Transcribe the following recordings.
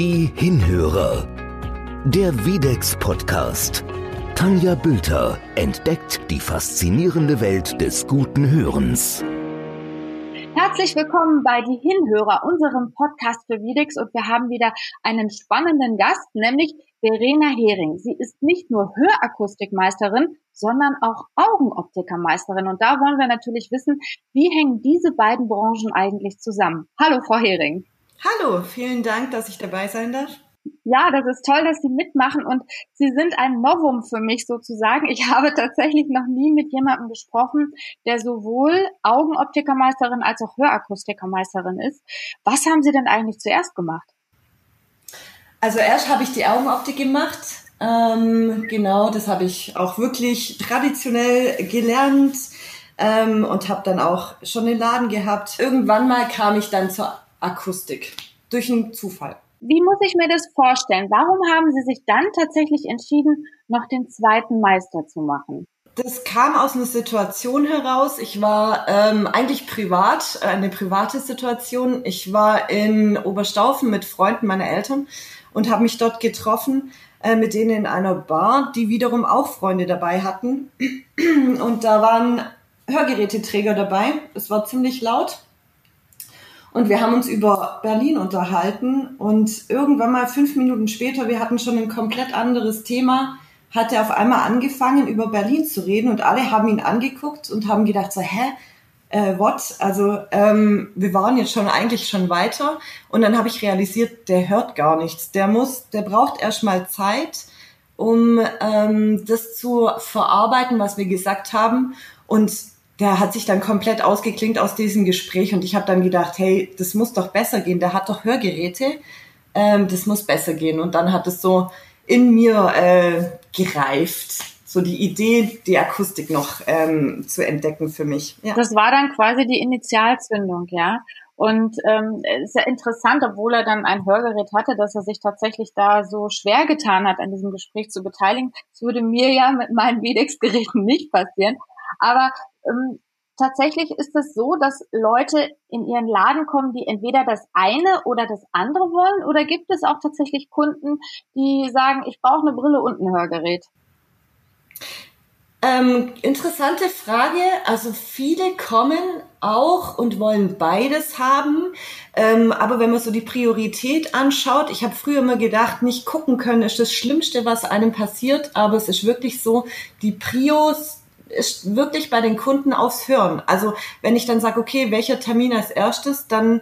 Die Hinhörer. Der Videx Podcast. Tanja Bülter entdeckt die faszinierende Welt des guten Hörens. Herzlich willkommen bei Die Hinhörer, unserem Podcast für Videx und wir haben wieder einen spannenden Gast, nämlich Verena Hering. Sie ist nicht nur Hörakustikmeisterin, sondern auch Augenoptikermeisterin. Und da wollen wir natürlich wissen, wie hängen diese beiden Branchen eigentlich zusammen? Hallo, Frau Hering. Hallo, vielen Dank, dass ich dabei sein darf. Ja, das ist toll, dass Sie mitmachen und Sie sind ein Novum für mich sozusagen. Ich habe tatsächlich noch nie mit jemandem gesprochen, der sowohl Augenoptikermeisterin als auch Hörakustikermeisterin ist. Was haben Sie denn eigentlich zuerst gemacht? Also erst habe ich die Augenoptik gemacht. Ähm, genau, das habe ich auch wirklich traditionell gelernt ähm, und habe dann auch schon den Laden gehabt. Irgendwann mal kam ich dann zur Akustik. Durch einen Zufall. Wie muss ich mir das vorstellen? Warum haben Sie sich dann tatsächlich entschieden, noch den zweiten Meister zu machen? Das kam aus einer Situation heraus. Ich war ähm, eigentlich privat, äh, eine private Situation. Ich war in Oberstaufen mit Freunden meiner Eltern und habe mich dort getroffen äh, mit denen in einer Bar, die wiederum auch Freunde dabei hatten. Und da waren Hörgeräteträger dabei. Es war ziemlich laut. Und wir haben uns über Berlin unterhalten und irgendwann mal fünf Minuten später, wir hatten schon ein komplett anderes Thema, hat er auf einmal angefangen, über Berlin zu reden und alle haben ihn angeguckt und haben gedacht so, hä, äh, what? Also ähm, wir waren jetzt schon eigentlich schon weiter und dann habe ich realisiert, der hört gar nichts. Der muss, der braucht erstmal Zeit, um ähm, das zu verarbeiten, was wir gesagt haben und der hat sich dann komplett ausgeklingt aus diesem Gespräch und ich habe dann gedacht, hey, das muss doch besser gehen. Der hat doch Hörgeräte, ähm, das muss besser gehen. Und dann hat es so in mir äh, gereift, so die Idee, die Akustik noch ähm, zu entdecken für mich. Ja. Das war dann quasi die Initialzündung, ja. Und ähm, ist ja interessant, obwohl er dann ein Hörgerät hatte, dass er sich tatsächlich da so schwer getan hat, an diesem Gespräch zu beteiligen. Das würde mir ja mit meinen Videx-Geräten nicht passieren. Aber ähm, tatsächlich ist es so, dass Leute in ihren Laden kommen, die entweder das eine oder das andere wollen? Oder gibt es auch tatsächlich Kunden, die sagen, ich brauche eine Brille und ein Hörgerät? Ähm, interessante Frage. Also viele kommen auch und wollen beides haben. Ähm, aber wenn man so die Priorität anschaut, ich habe früher immer gedacht, nicht gucken können ist das Schlimmste, was einem passiert. Aber es ist wirklich so, die Prios ist wirklich bei den Kunden aufs Hören. Also wenn ich dann sage, okay, welcher Termin als erstes, dann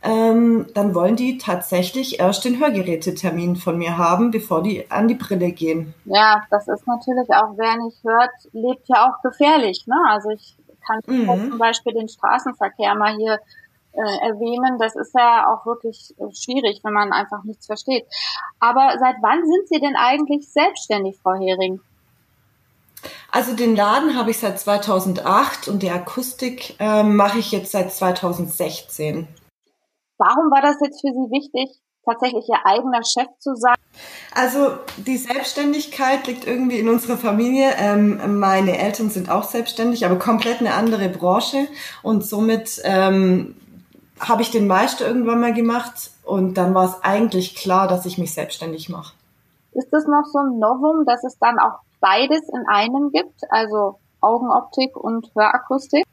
ähm, dann wollen die tatsächlich erst den Hörgerätetermin von mir haben, bevor die an die Brille gehen. Ja, das ist natürlich auch, wer nicht hört, lebt ja auch gefährlich. Ne? Also ich kann mhm. zum Beispiel den Straßenverkehr mal hier äh, erwähnen. Das ist ja auch wirklich äh, schwierig, wenn man einfach nichts versteht. Aber seit wann sind Sie denn eigentlich selbstständig, Frau Hering? Also den Laden habe ich seit 2008 und die Akustik äh, mache ich jetzt seit 2016. Warum war das jetzt für Sie wichtig, tatsächlich Ihr eigener Chef zu sein? Also die Selbstständigkeit liegt irgendwie in unserer Familie. Ähm, meine Eltern sind auch selbstständig, aber komplett eine andere Branche und somit ähm, habe ich den Meister irgendwann mal gemacht und dann war es eigentlich klar, dass ich mich selbstständig mache. Ist das noch so ein Novum, dass es dann auch beides in einem gibt, also Augenoptik und Hörakustik?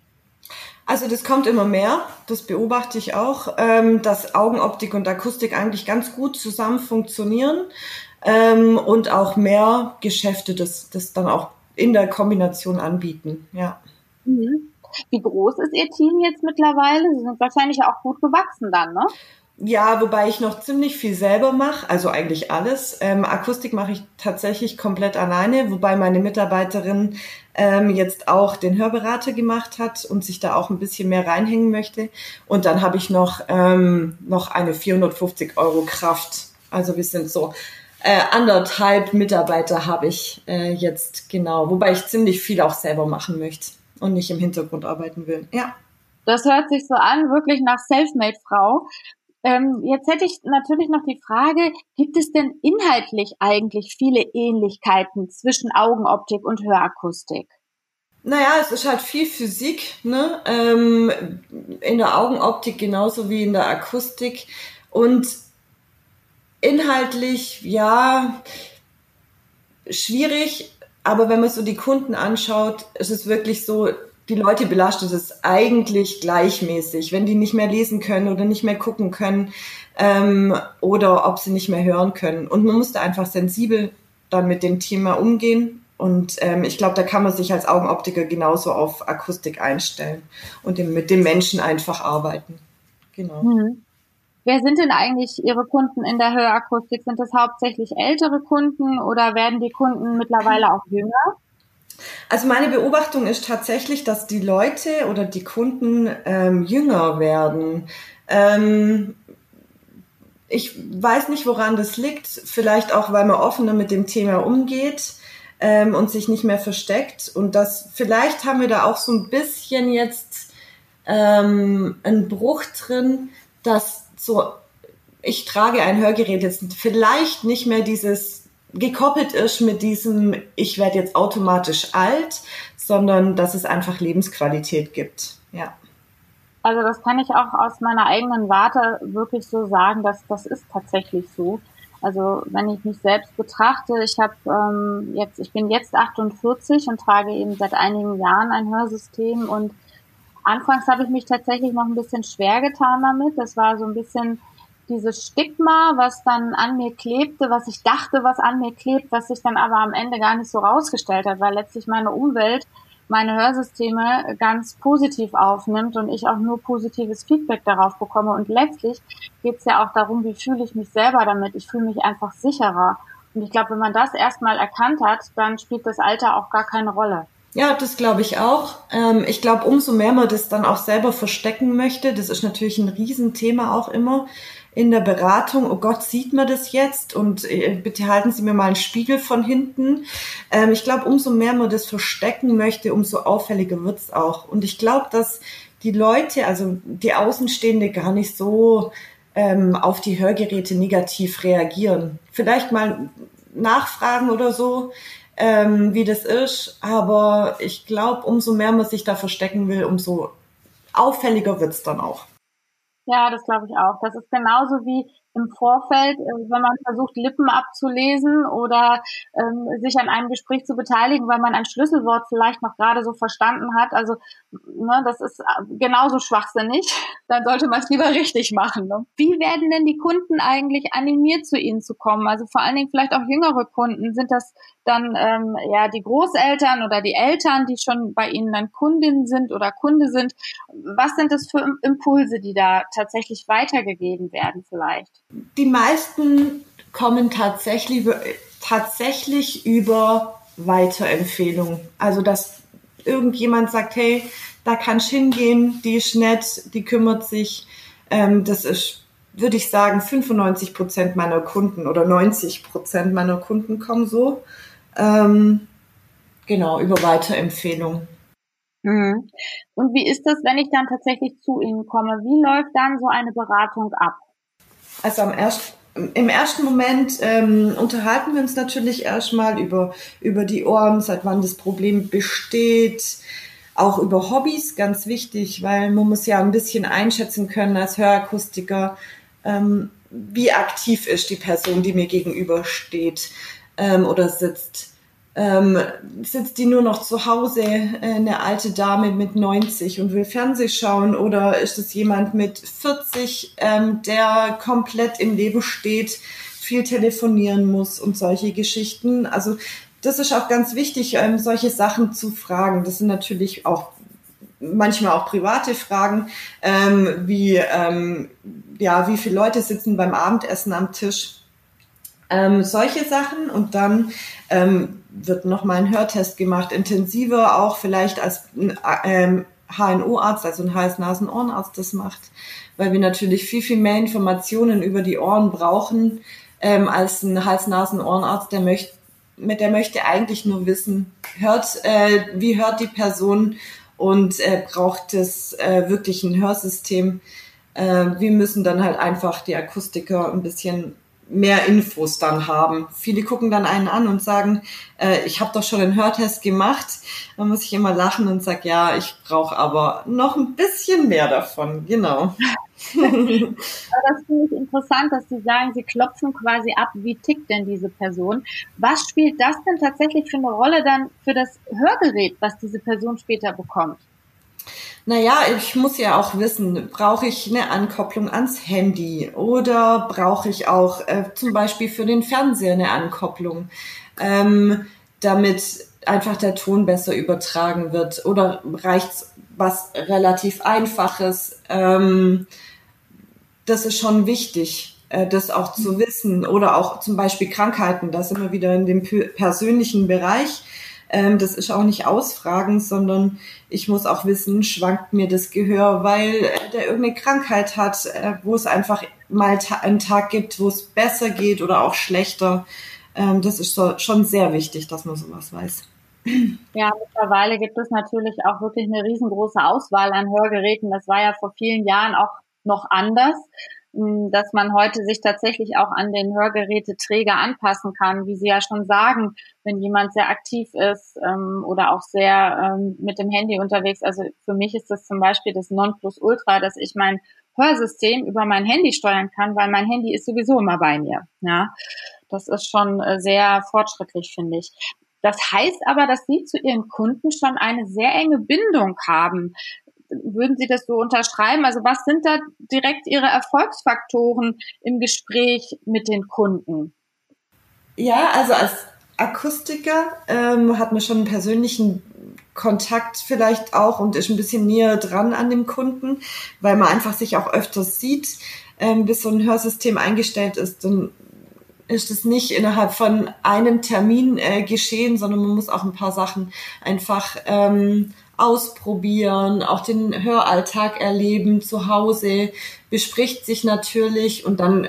Also das kommt immer mehr, das beobachte ich auch, ähm, dass Augenoptik und Akustik eigentlich ganz gut zusammen funktionieren ähm, und auch mehr Geschäfte das, das dann auch in der Kombination anbieten. Ja. Mhm. Wie groß ist Ihr Team jetzt mittlerweile? Sie sind wahrscheinlich auch gut gewachsen dann, ne? Ja, wobei ich noch ziemlich viel selber mache, also eigentlich alles. Ähm, Akustik mache ich tatsächlich komplett alleine, wobei meine Mitarbeiterin ähm, jetzt auch den Hörberater gemacht hat und sich da auch ein bisschen mehr reinhängen möchte. Und dann habe ich noch, ähm, noch eine 450 Euro Kraft. Also wir sind so äh, anderthalb Mitarbeiter habe ich äh, jetzt genau, wobei ich ziemlich viel auch selber machen möchte und nicht im Hintergrund arbeiten will. Ja. Das hört sich so an, wirklich nach Selfmade-Frau. Ähm, jetzt hätte ich natürlich noch die Frage, gibt es denn inhaltlich eigentlich viele Ähnlichkeiten zwischen Augenoptik und Hörakustik? Naja, es ist halt viel Physik, ne? Ähm, in der Augenoptik genauso wie in der Akustik. Und inhaltlich, ja, schwierig, aber wenn man so die Kunden anschaut, ist es wirklich so, die Leute belastet es eigentlich gleichmäßig, wenn die nicht mehr lesen können oder nicht mehr gucken können ähm, oder ob sie nicht mehr hören können. Und man muss da einfach sensibel dann mit dem Thema umgehen. Und ähm, ich glaube, da kann man sich als Augenoptiker genauso auf Akustik einstellen und mit dem Menschen einfach arbeiten. Genau. Mhm. Wer sind denn eigentlich Ihre Kunden in der Hörakustik? Sind das hauptsächlich ältere Kunden oder werden die Kunden mittlerweile auch jünger? Also meine Beobachtung ist tatsächlich, dass die Leute oder die Kunden ähm, jünger werden. Ähm, ich weiß nicht, woran das liegt. Vielleicht auch, weil man offener mit dem Thema umgeht ähm, und sich nicht mehr versteckt. Und das vielleicht haben wir da auch so ein bisschen jetzt ähm, einen Bruch drin, dass so ich trage ein Hörgerät jetzt vielleicht nicht mehr dieses gekoppelt ist mit diesem, ich werde jetzt automatisch alt, sondern dass es einfach Lebensqualität gibt. Ja. Also das kann ich auch aus meiner eigenen Warte wirklich so sagen, dass das ist tatsächlich so. Also wenn ich mich selbst betrachte, ich habe ähm, jetzt, ich bin jetzt 48 und trage eben seit einigen Jahren ein Hörsystem und anfangs habe ich mich tatsächlich noch ein bisschen schwer getan damit. Das war so ein bisschen dieses Stigma, was dann an mir klebte, was ich dachte, was an mir klebt, was sich dann aber am Ende gar nicht so rausgestellt hat, weil letztlich meine Umwelt meine Hörsysteme ganz positiv aufnimmt und ich auch nur positives Feedback darauf bekomme. Und letztlich geht es ja auch darum, wie fühle ich mich selber damit. Ich fühle mich einfach sicherer. Und ich glaube, wenn man das erstmal erkannt hat, dann spielt das Alter auch gar keine Rolle. Ja, das glaube ich auch. Ähm, ich glaube, umso mehr man das dann auch selber verstecken möchte, das ist natürlich ein Riesenthema auch immer, in der Beratung, oh Gott, sieht man das jetzt? Und äh, bitte halten Sie mir mal einen Spiegel von hinten. Ähm, ich glaube, umso mehr man das verstecken möchte, umso auffälliger wird's auch. Und ich glaube, dass die Leute, also die Außenstehende, gar nicht so ähm, auf die Hörgeräte negativ reagieren. Vielleicht mal nachfragen oder so, ähm, wie das ist. Aber ich glaube, umso mehr man sich da verstecken will, umso auffälliger wird's dann auch. Ja, das glaube ich auch. Das ist genauso wie im Vorfeld, äh, wenn man versucht, Lippen abzulesen oder ähm, sich an einem Gespräch zu beteiligen, weil man ein Schlüsselwort vielleicht noch gerade so verstanden hat. Also ne, das ist äh, genauso schwachsinnig. Dann sollte man es lieber richtig machen. Ne? Wie werden denn die Kunden eigentlich animiert, zu Ihnen zu kommen? Also vor allen Dingen vielleicht auch jüngere Kunden. Sind das dann ähm, ja die Großeltern oder die Eltern, die schon bei Ihnen dann Kundin sind oder Kunde sind? Was sind das für Impulse, die da tatsächlich weitergegeben werden vielleicht? Die meisten kommen tatsächlich, tatsächlich über Weiterempfehlungen. Also, dass irgendjemand sagt, hey, da kannst hingehen, die ist nett, die kümmert sich. Ähm, das ist, würde ich sagen, 95 Prozent meiner Kunden oder 90 Prozent meiner Kunden kommen so. Ähm, genau, über Weiterempfehlungen. Mhm. Und wie ist das, wenn ich dann tatsächlich zu Ihnen komme? Wie läuft dann so eine Beratung ab? Also am ersten im ersten Moment ähm, unterhalten wir uns natürlich erstmal über, über die Ohren, seit wann das Problem besteht, auch über Hobbys, ganz wichtig, weil man muss ja ein bisschen einschätzen können als Hörakustiker, ähm, wie aktiv ist die Person, die mir gegenüber steht ähm, oder sitzt. Ähm, sitzt die nur noch zu Hause, äh, eine alte Dame mit 90 und will Fernseh schauen oder ist es jemand mit 40, ähm, der komplett im Leben steht, viel telefonieren muss und solche Geschichten. Also das ist auch ganz wichtig, ähm, solche Sachen zu fragen. Das sind natürlich auch manchmal auch private Fragen, ähm, wie ähm, ja, wie viele Leute sitzen beim Abendessen am Tisch. Ähm, solche Sachen und dann ähm, wird nochmal ein Hörtest gemacht, intensiver auch vielleicht als ähm, HNO-Arzt, also ein Hals-Nasen-Ohrenarzt das macht, weil wir natürlich viel, viel mehr Informationen über die Ohren brauchen ähm, als ein Hals-Nasen-Ohrenarzt, der möchte, der möchte eigentlich nur wissen, hört, äh, wie hört die Person und äh, braucht es äh, wirklich ein Hörsystem. Äh, wir müssen dann halt einfach die Akustiker ein bisschen mehr Infos dann haben. Viele gucken dann einen an und sagen, äh, ich habe doch schon einen Hörtest gemacht. Dann muss ich immer lachen und sage, ja, ich brauche aber noch ein bisschen mehr davon. Genau. das finde ich interessant, dass Sie sagen, Sie klopfen quasi ab, wie tickt denn diese Person. Was spielt das denn tatsächlich für eine Rolle dann für das Hörgerät, was diese Person später bekommt? Naja, ich muss ja auch wissen, brauche ich eine Ankopplung ans Handy oder brauche ich auch äh, zum Beispiel für den Fernseher eine Ankopplung, ähm, damit einfach der Ton besser übertragen wird? Oder reicht was relativ Einfaches. Ähm, das ist schon wichtig, äh, das auch zu wissen. Oder auch zum Beispiel Krankheiten, das immer wieder in dem persönlichen Bereich das ist auch nicht ausfragen, sondern ich muss auch wissen, schwankt mir das Gehör, weil äh, der irgendeine Krankheit hat, äh, wo es einfach mal einen Tag gibt, wo es besser geht oder auch schlechter. Ähm, das ist schon sehr wichtig, dass man sowas weiß. Ja, mittlerweile gibt es natürlich auch wirklich eine riesengroße Auswahl an Hörgeräten. Das war ja vor vielen Jahren auch noch anders dass man heute sich tatsächlich auch an den Hörgeräteträger anpassen kann, wie Sie ja schon sagen, wenn jemand sehr aktiv ist ähm, oder auch sehr ähm, mit dem Handy unterwegs. Also für mich ist das zum Beispiel das Nonplusultra, dass ich mein Hörsystem über mein Handy steuern kann, weil mein Handy ist sowieso immer bei mir. Ja, das ist schon äh, sehr fortschrittlich, finde ich. Das heißt aber, dass Sie zu Ihren Kunden schon eine sehr enge Bindung haben würden Sie das so unterschreiben? Also was sind da direkt Ihre Erfolgsfaktoren im Gespräch mit den Kunden? Ja, also als Akustiker ähm, hat man schon einen persönlichen Kontakt vielleicht auch und ist ein bisschen näher dran an dem Kunden, weil man einfach sich auch öfters sieht, ähm, bis so ein Hörsystem eingestellt ist. Dann ist es nicht innerhalb von einem Termin äh, geschehen, sondern man muss auch ein paar Sachen einfach ähm, ausprobieren, auch den Höralltag erleben zu Hause, bespricht sich natürlich und dann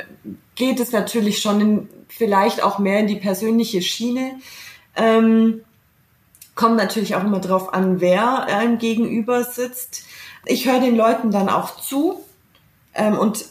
geht es natürlich schon in, vielleicht auch mehr in die persönliche Schiene. Ähm, kommt natürlich auch immer drauf an, wer einem gegenüber sitzt. Ich höre den Leuten dann auch zu ähm, und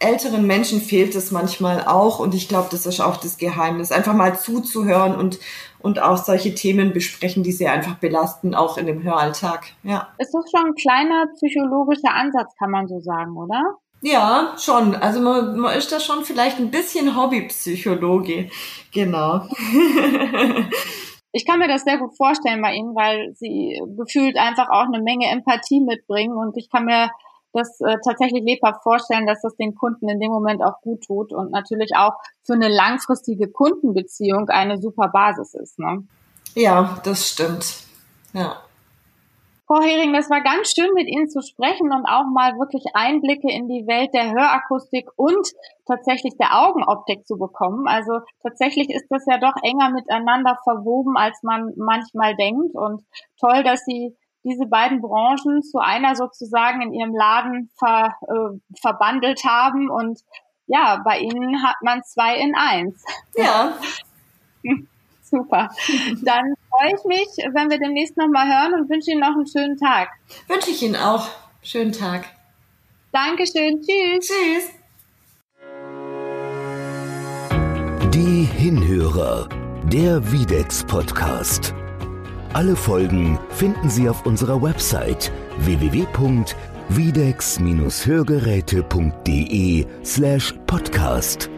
älteren Menschen fehlt es manchmal auch und ich glaube, das ist auch das Geheimnis, einfach mal zuzuhören und und auch solche Themen besprechen, die sie einfach belasten, auch in dem Höralltag. Ja. Ist das schon ein kleiner psychologischer Ansatz, kann man so sagen, oder? Ja, schon. Also man, man ist da schon vielleicht ein bisschen Hobbypsychologe. Genau. ich kann mir das sehr gut vorstellen bei Ihnen, weil Sie gefühlt einfach auch eine Menge Empathie mitbringen und ich kann mir das äh, tatsächlich lebhaft vorstellen, dass das den Kunden in dem Moment auch gut tut und natürlich auch für eine langfristige Kundenbeziehung eine super Basis ist. Ne? Ja, das stimmt. Ja. Frau Hering, das war ganz schön mit Ihnen zu sprechen und auch mal wirklich Einblicke in die Welt der Hörakustik und tatsächlich der Augenoptik zu bekommen. Also tatsächlich ist das ja doch enger miteinander verwoben, als man manchmal denkt. Und toll, dass Sie diese beiden Branchen zu einer sozusagen in ihrem Laden ver, äh, verbandelt haben und ja, bei Ihnen hat man zwei in eins. Ja. Super. Dann freue ich mich, wenn wir demnächst nochmal hören und wünsche Ihnen noch einen schönen Tag. Wünsche ich Ihnen auch. Schönen Tag. Dankeschön. Tschüss. Tschüss. Die Hinhörer. Der Videx Podcast. Alle Folgen finden Sie auf unserer Website www.videx-hörgeräte.de slash podcast.